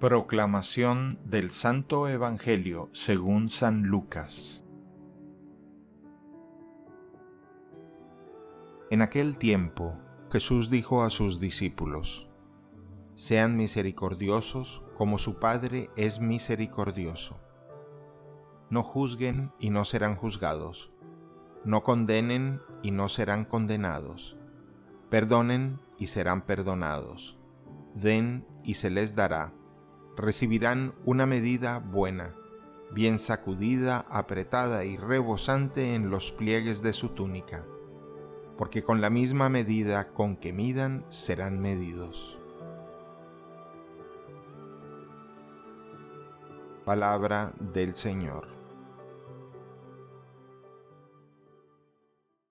Proclamación del Santo Evangelio según San Lucas En aquel tiempo Jesús dijo a sus discípulos, Sean misericordiosos como su Padre es misericordioso. No juzguen y no serán juzgados. No condenen y no serán condenados. Perdonen y serán perdonados. Den y se les dará recibirán una medida buena, bien sacudida, apretada y rebosante en los pliegues de su túnica, porque con la misma medida con que midan serán medidos. Palabra del Señor.